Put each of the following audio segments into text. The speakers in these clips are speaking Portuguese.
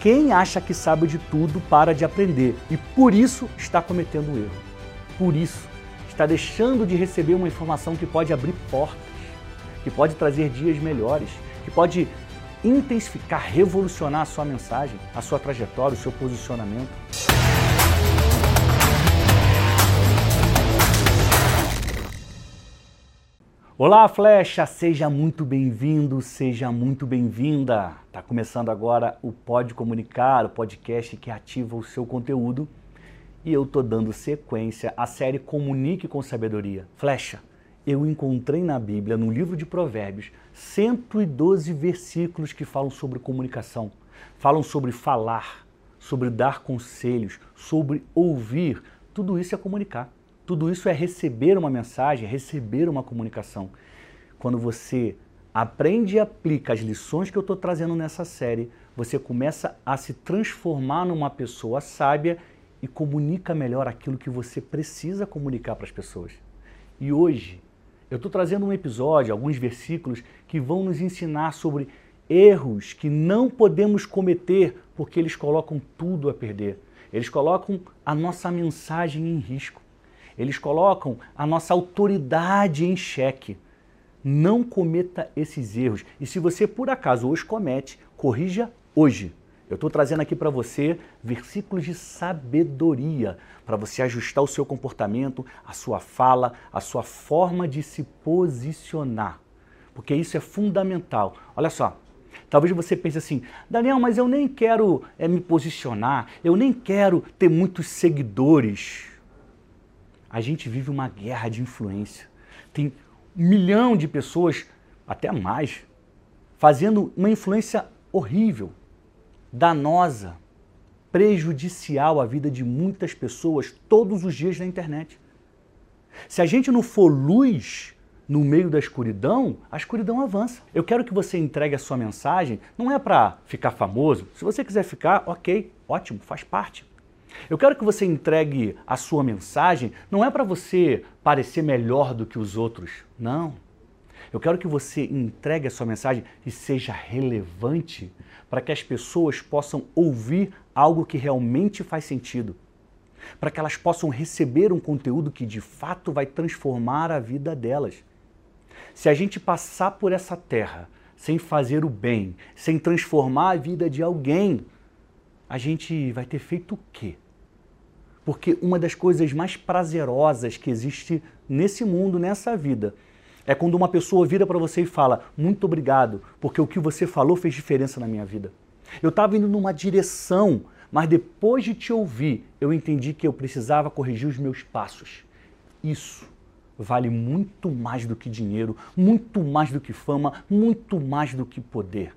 Quem acha que sabe de tudo para de aprender e por isso está cometendo um erro. Por isso está deixando de receber uma informação que pode abrir portas, que pode trazer dias melhores, que pode intensificar, revolucionar a sua mensagem, a sua trajetória, o seu posicionamento. Olá, Flecha! Seja muito bem-vindo, seja muito bem-vinda. Tá começando agora o Pode Comunicar, o podcast que ativa o seu conteúdo. E eu tô dando sequência à série Comunique com Sabedoria. Flecha, eu encontrei na Bíblia, no livro de Provérbios, 112 versículos que falam sobre comunicação, falam sobre falar, sobre dar conselhos, sobre ouvir. Tudo isso é comunicar. Tudo isso é receber uma mensagem, receber uma comunicação. Quando você aprende e aplica as lições que eu estou trazendo nessa série, você começa a se transformar numa pessoa sábia e comunica melhor aquilo que você precisa comunicar para as pessoas. E hoje eu estou trazendo um episódio, alguns versículos que vão nos ensinar sobre erros que não podemos cometer porque eles colocam tudo a perder. Eles colocam a nossa mensagem em risco. Eles colocam a nossa autoridade em xeque. Não cometa esses erros. E se você por acaso os comete, corrija hoje. Eu estou trazendo aqui para você versículos de sabedoria para você ajustar o seu comportamento, a sua fala, a sua forma de se posicionar. Porque isso é fundamental. Olha só, Talvez você pense assim, Daniel, mas eu nem quero é, me posicionar, eu nem quero ter muitos seguidores a gente vive uma guerra de influência. Tem um milhão de pessoas, até mais, fazendo uma influência horrível, danosa, prejudicial à vida de muitas pessoas todos os dias na internet. Se a gente não for luz no meio da escuridão, a escuridão avança. Eu quero que você entregue a sua mensagem, não é para ficar famoso. Se você quiser ficar, ok, ótimo, faz parte. Eu quero que você entregue a sua mensagem, não é para você parecer melhor do que os outros, não. Eu quero que você entregue a sua mensagem e seja relevante para que as pessoas possam ouvir algo que realmente faz sentido. Para que elas possam receber um conteúdo que de fato vai transformar a vida delas. Se a gente passar por essa terra sem fazer o bem, sem transformar a vida de alguém, a gente vai ter feito o quê? Porque uma das coisas mais prazerosas que existe nesse mundo, nessa vida, é quando uma pessoa vira para você e fala: Muito obrigado, porque o que você falou fez diferença na minha vida. Eu estava indo numa direção, mas depois de te ouvir, eu entendi que eu precisava corrigir os meus passos. Isso vale muito mais do que dinheiro, muito mais do que fama, muito mais do que poder.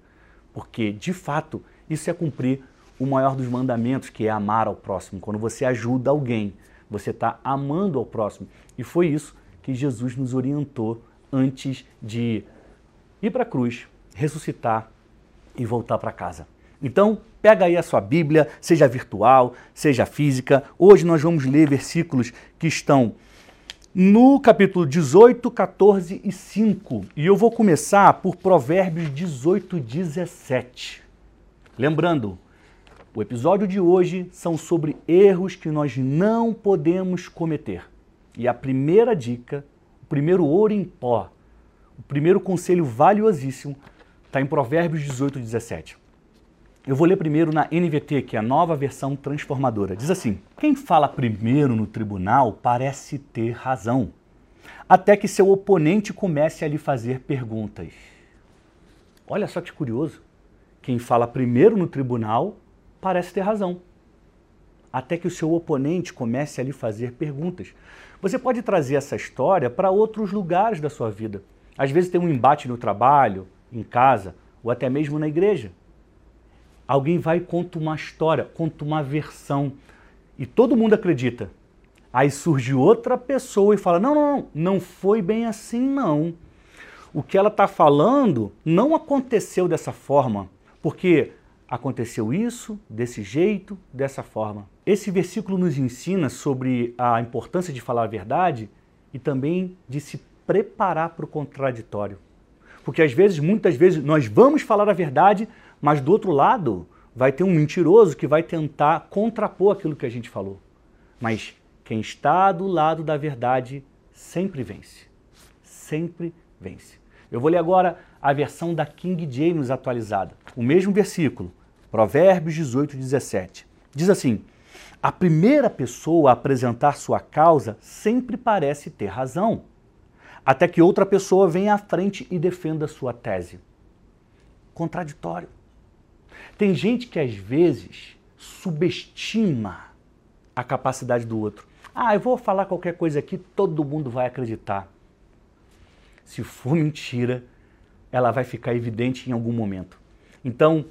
Porque, de fato, isso é cumprir o maior dos mandamentos, que é amar ao próximo. Quando você ajuda alguém, você está amando ao próximo. E foi isso que Jesus nos orientou antes de ir para a cruz, ressuscitar e voltar para casa. Então, pega aí a sua Bíblia, seja virtual, seja física. Hoje nós vamos ler versículos que estão no capítulo 18, 14 e 5. E eu vou começar por Provérbios 18, 17. Lembrando, o episódio de hoje são sobre erros que nós não podemos cometer. E a primeira dica, o primeiro ouro em pó, o primeiro conselho valiosíssimo está em Provérbios 18, 17. Eu vou ler primeiro na NVT, que é a nova versão transformadora. Diz assim: Quem fala primeiro no tribunal parece ter razão, até que seu oponente comece a lhe fazer perguntas. Olha só que curioso. Quem fala primeiro no tribunal parece ter razão. Até que o seu oponente comece a lhe fazer perguntas. Você pode trazer essa história para outros lugares da sua vida. Às vezes tem um embate no trabalho, em casa, ou até mesmo na igreja. Alguém vai e conta uma história, conta uma versão, e todo mundo acredita. Aí surge outra pessoa e fala: não, não, não, não foi bem assim, não. O que ela está falando não aconteceu dessa forma, porque aconteceu isso, desse jeito, dessa forma. Esse versículo nos ensina sobre a importância de falar a verdade e também de se preparar para o contraditório. Porque às vezes, muitas vezes, nós vamos falar a verdade, mas do outro lado vai ter um mentiroso que vai tentar contrapor aquilo que a gente falou. Mas quem está do lado da verdade sempre vence. Sempre vence. Eu vou ler agora a versão da King James atualizada. O mesmo versículo, Provérbios 18, 17. Diz assim: A primeira pessoa a apresentar sua causa sempre parece ter razão, até que outra pessoa venha à frente e defenda sua tese. Contraditório. Tem gente que às vezes subestima a capacidade do outro. Ah, eu vou falar qualquer coisa aqui, todo mundo vai acreditar. Se for mentira, ela vai ficar evidente em algum momento. Então,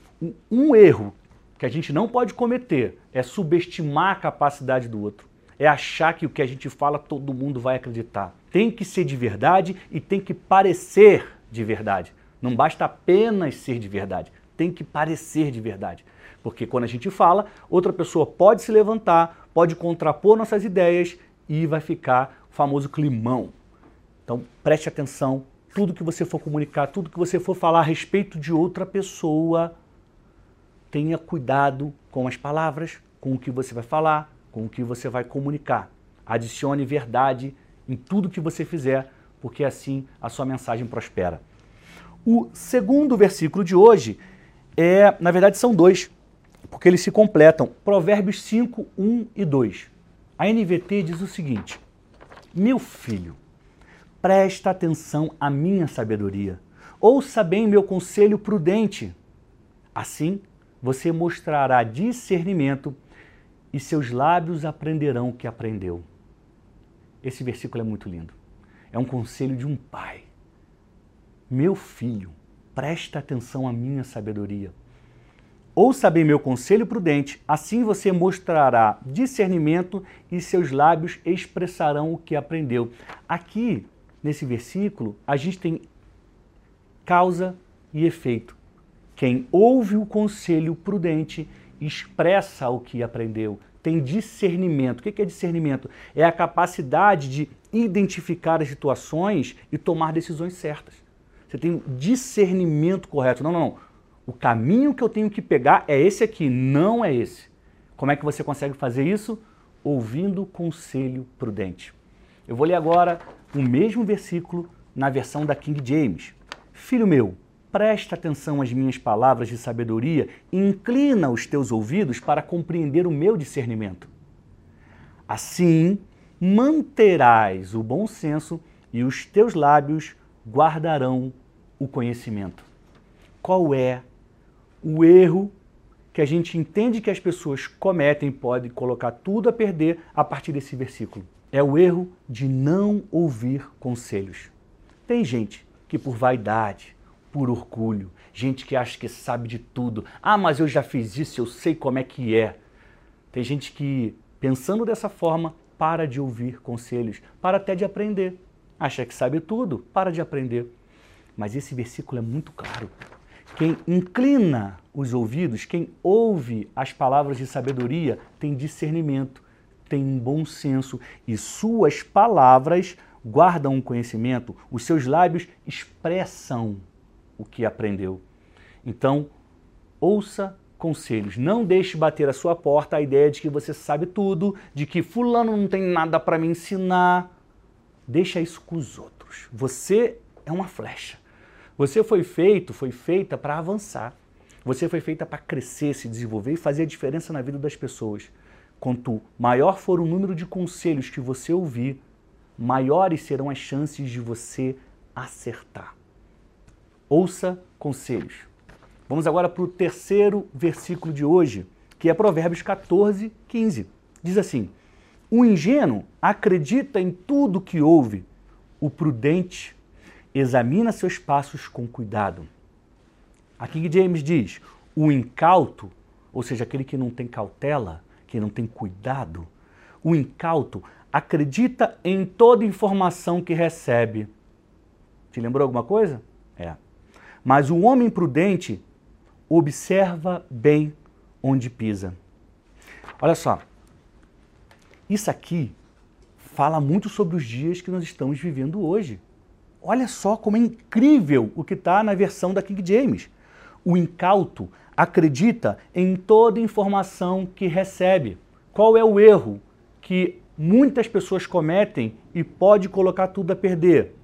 um erro que a gente não pode cometer é subestimar a capacidade do outro. É achar que o que a gente fala todo mundo vai acreditar. Tem que ser de verdade e tem que parecer de verdade. Não basta apenas ser de verdade, tem que parecer de verdade. Porque quando a gente fala, outra pessoa pode se levantar, pode contrapor nossas ideias e vai ficar o famoso climão. Então preste atenção, tudo que você for comunicar, tudo que você for falar a respeito de outra pessoa, tenha cuidado com as palavras, com o que você vai falar, com o que você vai comunicar. Adicione verdade em tudo que você fizer, porque assim a sua mensagem prospera. O segundo versículo de hoje é, na verdade, são dois, porque eles se completam. Provérbios 5, 1 e 2. A NVT diz o seguinte: Meu filho, presta atenção à minha sabedoria. Ouça bem meu conselho prudente. Assim, você mostrará discernimento e seus lábios aprenderão o que aprendeu. Esse versículo é muito lindo. É um conselho de um pai. Meu filho, presta atenção à minha sabedoria. Ouça bem meu conselho prudente, assim você mostrará discernimento e seus lábios expressarão o que aprendeu. Aqui nesse versículo, a gente tem causa e efeito. Quem ouve o conselho prudente expressa o que aprendeu, tem discernimento. O que é discernimento? É a capacidade de identificar as situações e tomar decisões certas. Você tem discernimento correto. Não, não, não. O caminho que eu tenho que pegar é esse aqui, não é esse. Como é que você consegue fazer isso? Ouvindo conselho prudente. Eu vou ler agora o mesmo versículo na versão da King James. Filho meu, presta atenção às minhas palavras de sabedoria e inclina os teus ouvidos para compreender o meu discernimento. Assim, manterás o bom senso e os teus lábios guardarão o conhecimento. Qual é o erro que a gente entende que as pessoas cometem, pode colocar tudo a perder a partir desse versículo? É o erro de não ouvir conselhos. Tem gente que por vaidade, por orgulho, gente que acha que sabe de tudo. Ah, mas eu já fiz isso, eu sei como é que é. Tem gente que, pensando dessa forma, para de ouvir conselhos, para até de aprender. Acha que sabe tudo, para de aprender. Mas esse versículo é muito claro. Quem inclina os ouvidos, quem ouve as palavras de sabedoria, tem discernimento tem um bom senso e suas palavras guardam um conhecimento, os seus lábios expressam o que aprendeu. Então, ouça conselhos. Não deixe bater a sua porta a ideia de que você sabe tudo, de que fulano não tem nada para me ensinar. Deixa isso com os outros. Você é uma flecha. Você foi feito, foi feita para avançar. Você foi feita para crescer, se desenvolver e fazer a diferença na vida das pessoas. Quanto maior for o número de conselhos que você ouvir, maiores serão as chances de você acertar. Ouça conselhos. Vamos agora para o terceiro versículo de hoje, que é Provérbios 14, 15. Diz assim: O ingênuo acredita em tudo que ouve, o prudente examina seus passos com cuidado. A King James diz: O incauto, ou seja, aquele que não tem cautela, que não tem cuidado, o incauto acredita em toda informação que recebe. Te lembrou alguma coisa? É. Mas o homem prudente observa bem onde pisa. Olha só, isso aqui fala muito sobre os dias que nós estamos vivendo hoje. Olha só como é incrível o que está na versão da King James. O incauto acredita em toda informação que recebe. Qual é o erro que muitas pessoas cometem e pode colocar tudo a perder?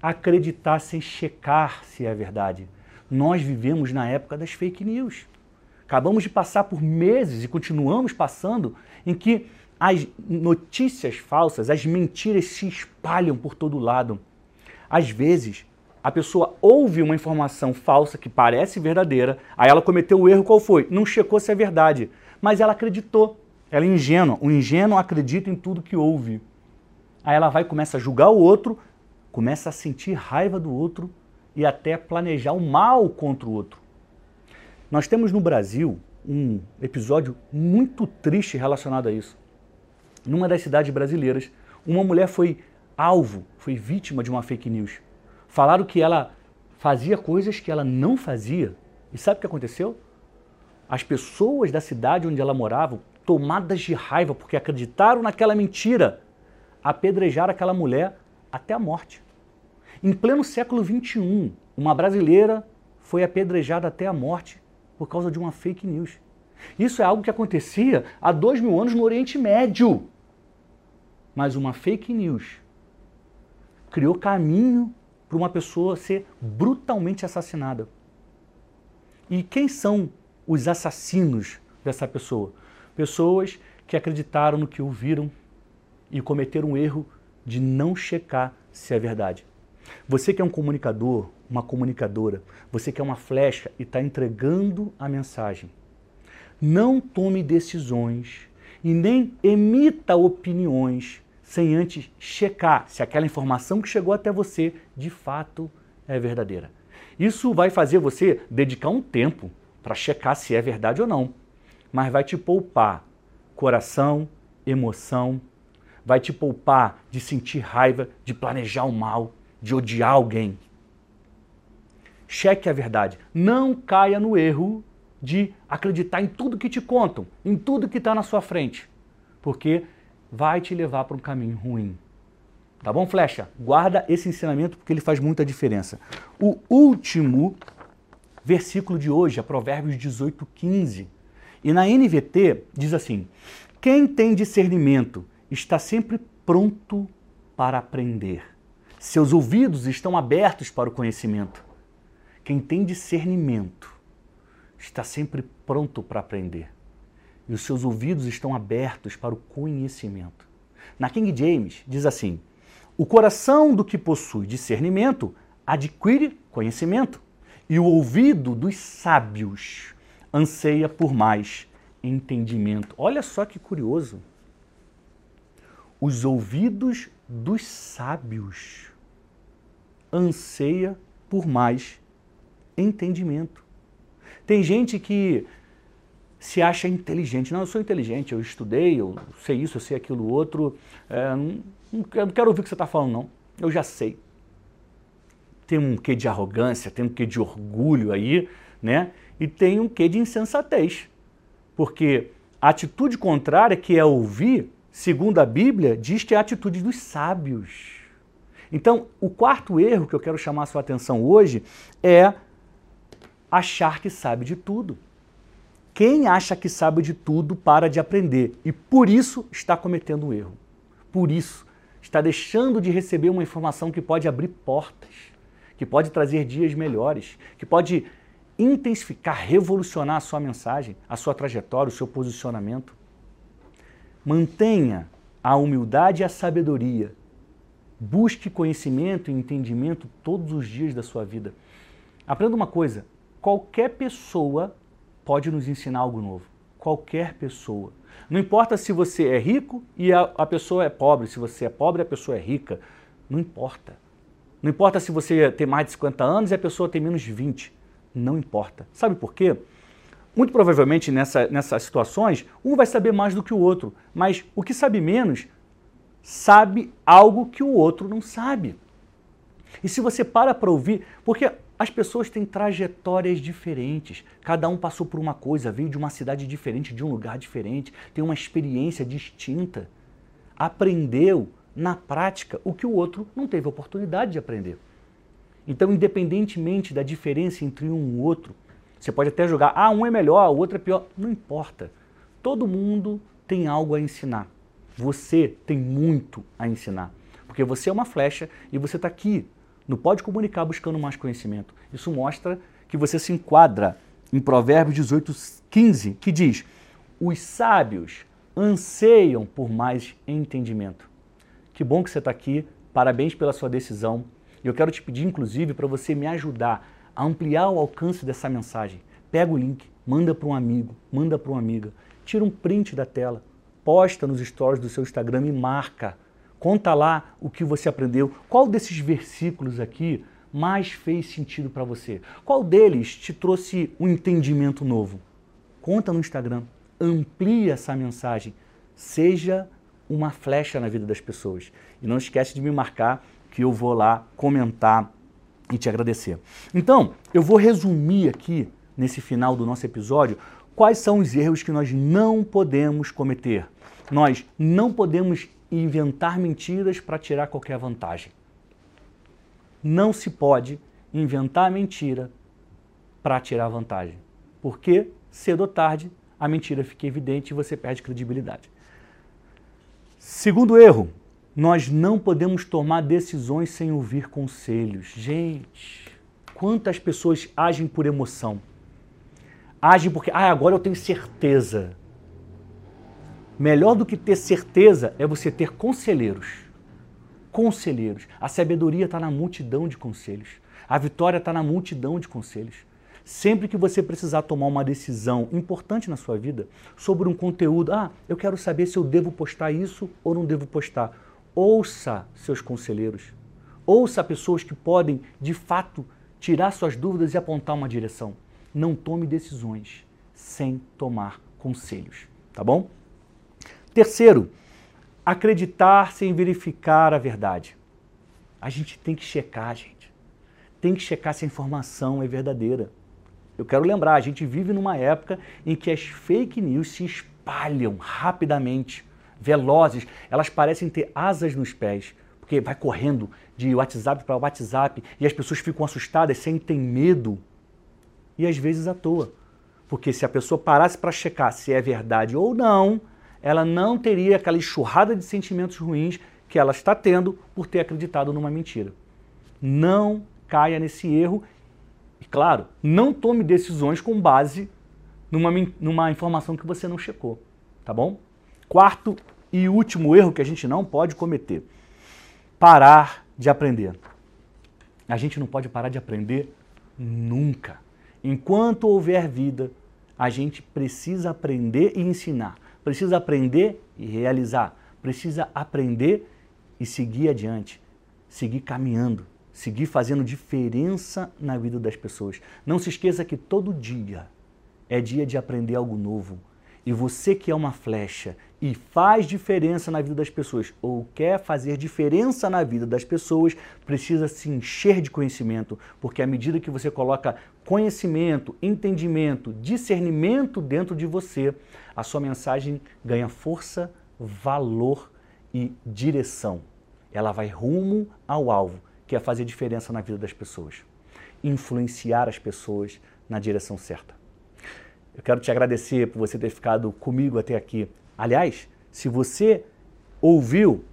Acreditar sem checar se é verdade. Nós vivemos na época das fake news. Acabamos de passar por meses e continuamos passando em que as notícias falsas, as mentiras se espalham por todo lado. Às vezes, a pessoa ouve uma informação falsa que parece verdadeira, aí ela cometeu o erro, qual foi? Não checou se é verdade, mas ela acreditou. Ela é ingênua. O ingênuo acredita em tudo que ouve. Aí ela vai começa a julgar o outro, começa a sentir raiva do outro e até planejar o mal contra o outro. Nós temos no Brasil um episódio muito triste relacionado a isso. Numa das cidades brasileiras, uma mulher foi alvo, foi vítima de uma fake news. Falaram que ela fazia coisas que ela não fazia. E sabe o que aconteceu? As pessoas da cidade onde ela morava, tomadas de raiva porque acreditaram naquela mentira, apedrejaram aquela mulher até a morte. Em pleno século XXI, uma brasileira foi apedrejada até a morte por causa de uma fake news. Isso é algo que acontecia há dois mil anos no Oriente Médio. Mas uma fake news criou caminho para uma pessoa ser brutalmente assassinada. E quem são os assassinos dessa pessoa? Pessoas que acreditaram no que ouviram e cometeram o erro de não checar se é verdade. Você que é um comunicador, uma comunicadora, você que é uma flecha e está entregando a mensagem. Não tome decisões e nem emita opiniões sem antes checar se aquela informação que chegou até você de fato é verdadeira. Isso vai fazer você dedicar um tempo para checar se é verdade ou não, mas vai te poupar coração, emoção, vai te poupar de sentir raiva, de planejar o mal, de odiar alguém. Cheque a verdade. Não caia no erro de acreditar em tudo que te contam, em tudo que está na sua frente, porque vai te levar para um caminho ruim. Tá bom, Flecha? Guarda esse ensinamento porque ele faz muita diferença. O último versículo de hoje é Provérbios 18, 15. E na NVT diz assim: Quem tem discernimento está sempre pronto para aprender. Seus ouvidos estão abertos para o conhecimento. Quem tem discernimento está sempre pronto para aprender. E os seus ouvidos estão abertos para o conhecimento. Na King James diz assim: O coração do que possui discernimento adquire conhecimento, e o ouvido dos sábios anseia por mais entendimento. Olha só que curioso. Os ouvidos dos sábios anseia por mais entendimento. Tem gente que se acha inteligente. Não, eu sou inteligente, eu estudei, eu sei isso, eu sei aquilo outro. É, não, não quero ouvir o que você está falando, não. Eu já sei. Tem um quê de arrogância, tem um quê de orgulho aí, né? E tem um quê de insensatez. Porque a atitude contrária, que é ouvir, segundo a Bíblia, diz que é a atitude dos sábios. Então, o quarto erro que eu quero chamar a sua atenção hoje é achar que sabe de tudo. Quem acha que sabe de tudo para de aprender e por isso está cometendo um erro. Por isso está deixando de receber uma informação que pode abrir portas, que pode trazer dias melhores, que pode intensificar, revolucionar a sua mensagem, a sua trajetória, o seu posicionamento. Mantenha a humildade e a sabedoria Busque conhecimento e entendimento todos os dias da sua vida. Aprenda uma coisa: qualquer pessoa pode nos ensinar algo novo. Qualquer pessoa. Não importa se você é rico e a, a pessoa é pobre, se você é pobre e a pessoa é rica. Não importa. Não importa se você tem mais de 50 anos e a pessoa tem menos de 20. Não importa. Sabe por quê? Muito provavelmente nessa, nessas situações, um vai saber mais do que o outro, mas o que sabe menos sabe algo que o outro não sabe. E se você para para ouvir, porque as pessoas têm trajetórias diferentes, cada um passou por uma coisa, veio de uma cidade diferente, de um lugar diferente, tem uma experiência distinta, aprendeu na prática o que o outro não teve oportunidade de aprender. Então, independentemente da diferença entre um e outro, Você pode até jogar, ah, um é melhor, o outro é pior. Não importa. Todo mundo tem algo a ensinar. Você tem muito a ensinar. Porque você é uma flecha e você está aqui no Pode Comunicar buscando mais conhecimento. Isso mostra que você se enquadra em Provérbios 18, 15, que diz: Os sábios anseiam por mais entendimento. Que bom que você está aqui, parabéns pela sua decisão. E eu quero te pedir, inclusive, para você me ajudar a ampliar o alcance dessa mensagem. Pega o link, manda para um amigo, manda para uma amiga, tira um print da tela, posta nos stories do seu Instagram e marca. Conta lá o que você aprendeu. Qual desses versículos aqui mais fez sentido para você? Qual deles te trouxe um entendimento novo? Conta no Instagram, amplie essa mensagem, seja uma flecha na vida das pessoas. E não esquece de me marcar que eu vou lá comentar e te agradecer. Então, eu vou resumir aqui nesse final do nosso episódio quais são os erros que nós não podemos cometer. Nós não podemos inventar mentiras para tirar qualquer vantagem. Não se pode inventar mentira para tirar vantagem. Porque cedo ou tarde a mentira fica evidente e você perde credibilidade. Segundo erro, nós não podemos tomar decisões sem ouvir conselhos. Gente, quantas pessoas agem por emoção? Agem porque, ah, agora eu tenho certeza. Melhor do que ter certeza é você ter conselheiros. Conselheiros. A sabedoria está na multidão de conselhos. A vitória está na multidão de conselhos. Sempre que você precisar tomar uma decisão importante na sua vida sobre um conteúdo, ah, eu quero saber se eu devo postar isso ou não devo postar. Ouça seus conselheiros. Ouça pessoas que podem, de fato, tirar suas dúvidas e apontar uma direção. Não tome decisões sem tomar conselhos, tá bom? Terceiro, acreditar sem verificar a verdade. A gente tem que checar, gente. Tem que checar se a informação é verdadeira. Eu quero lembrar, a gente vive numa época em que as fake news se espalham rapidamente, velozes, elas parecem ter asas nos pés, porque vai correndo de WhatsApp para WhatsApp e as pessoas ficam assustadas, sentem medo e às vezes à toa. Porque se a pessoa parasse para checar se é verdade ou não, ela não teria aquela enxurrada de sentimentos ruins que ela está tendo por ter acreditado numa mentira. Não caia nesse erro e, claro, não tome decisões com base numa, numa informação que você não checou, tá bom? Quarto e último erro que a gente não pode cometer: parar de aprender. A gente não pode parar de aprender nunca. Enquanto houver vida, a gente precisa aprender e ensinar precisa aprender e realizar, precisa aprender e seguir adiante, seguir caminhando, seguir fazendo diferença na vida das pessoas. Não se esqueça que todo dia é dia de aprender algo novo. E você que é uma flecha e faz diferença na vida das pessoas ou quer fazer diferença na vida das pessoas, precisa se encher de conhecimento, porque à medida que você coloca conhecimento, entendimento, discernimento dentro de você, a sua mensagem ganha força, valor e direção. Ela vai rumo ao alvo, que é fazer diferença na vida das pessoas, influenciar as pessoas na direção certa. Eu quero te agradecer por você ter ficado comigo até aqui. Aliás, se você ouviu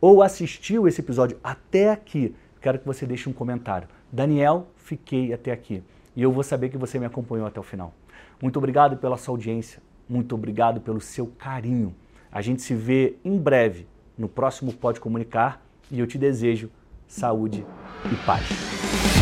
ou assistiu esse episódio até aqui, quero que você deixe um comentário. Daniel, fiquei até aqui. E eu vou saber que você me acompanhou até o final. Muito obrigado pela sua audiência. Muito obrigado pelo seu carinho. A gente se vê em breve no próximo Pode Comunicar e eu te desejo saúde e paz.